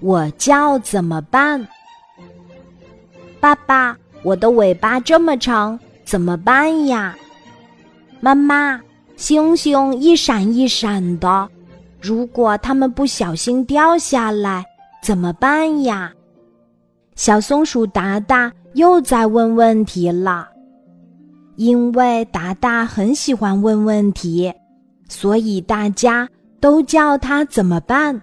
我叫怎么办？爸爸，我的尾巴这么长，怎么办呀？妈妈，星星一闪一闪的，如果它们不小心掉下来，怎么办呀？小松鼠达达又在问问题了。因为达达很喜欢问问题，所以大家都叫他怎么办。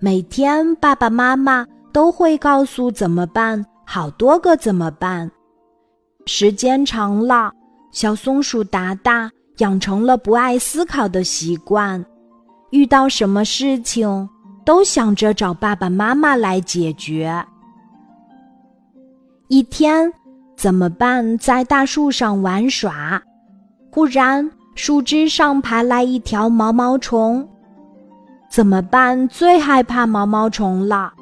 每天爸爸妈妈都会告诉怎么办好多个怎么办。时间长了，小松鼠达达养成了不爱思考的习惯，遇到什么事情都想着找爸爸妈妈来解决。一天。怎么办？在大树上玩耍，忽然树枝上爬来一条毛毛虫。怎么办？最害怕毛毛虫了，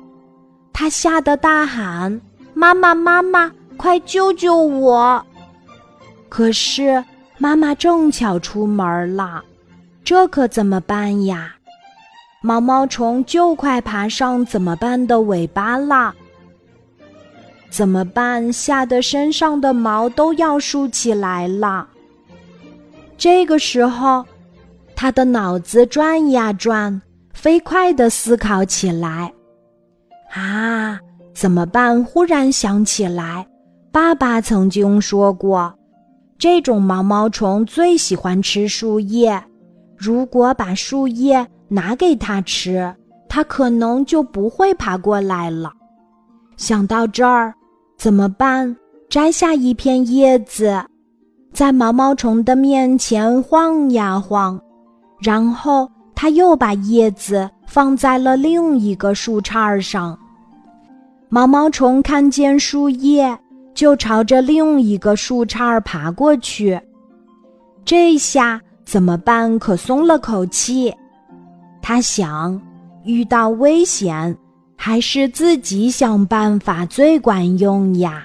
他吓得大喊：“妈妈，妈妈，快救救我！”可是妈妈正巧出门了，这可怎么办呀？毛毛虫就快爬上怎么办的尾巴了。怎么办？吓得身上的毛都要竖起来了。这个时候，他的脑子转呀转，飞快的思考起来。啊，怎么办？忽然想起来，爸爸曾经说过，这种毛毛虫最喜欢吃树叶。如果把树叶拿给它吃，它可能就不会爬过来了。想到这儿，怎么办？摘下一片叶子，在毛毛虫的面前晃呀晃，然后他又把叶子放在了另一个树杈上。毛毛虫看见树叶，就朝着另一个树杈爬过去。这下怎么办？可松了口气。他想，遇到危险。还是自己想办法最管用呀！